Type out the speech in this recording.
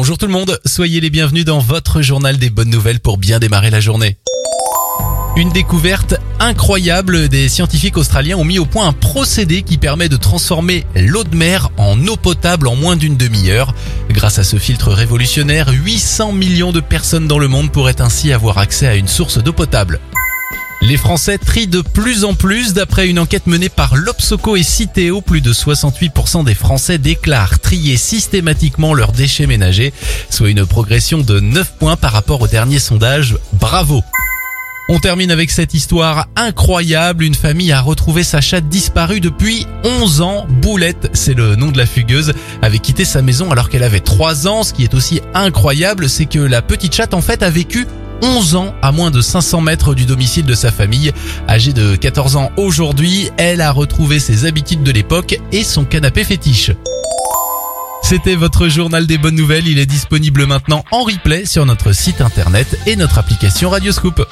Bonjour tout le monde, soyez les bienvenus dans votre journal des bonnes nouvelles pour bien démarrer la journée. Une découverte incroyable, des scientifiques australiens ont mis au point un procédé qui permet de transformer l'eau de mer en eau potable en moins d'une demi-heure. Grâce à ce filtre révolutionnaire, 800 millions de personnes dans le monde pourraient ainsi avoir accès à une source d'eau potable. Les Français trient de plus en plus. D'après une enquête menée par l'Obsoco et Citeo, plus de 68% des Français déclarent trier systématiquement leurs déchets ménagers, soit une progression de 9 points par rapport au dernier sondage. Bravo on termine avec cette histoire incroyable. Une famille a retrouvé sa chatte disparue depuis 11 ans. Boulette, c'est le nom de la fugueuse, avait quitté sa maison alors qu'elle avait 3 ans. Ce qui est aussi incroyable, c'est que la petite chatte en fait a vécu 11 ans à moins de 500 mètres du domicile de sa famille. Âgée de 14 ans aujourd'hui, elle a retrouvé ses habitudes de l'époque et son canapé fétiche. C'était votre journal des bonnes nouvelles. Il est disponible maintenant en replay sur notre site internet et notre application Radioscoop.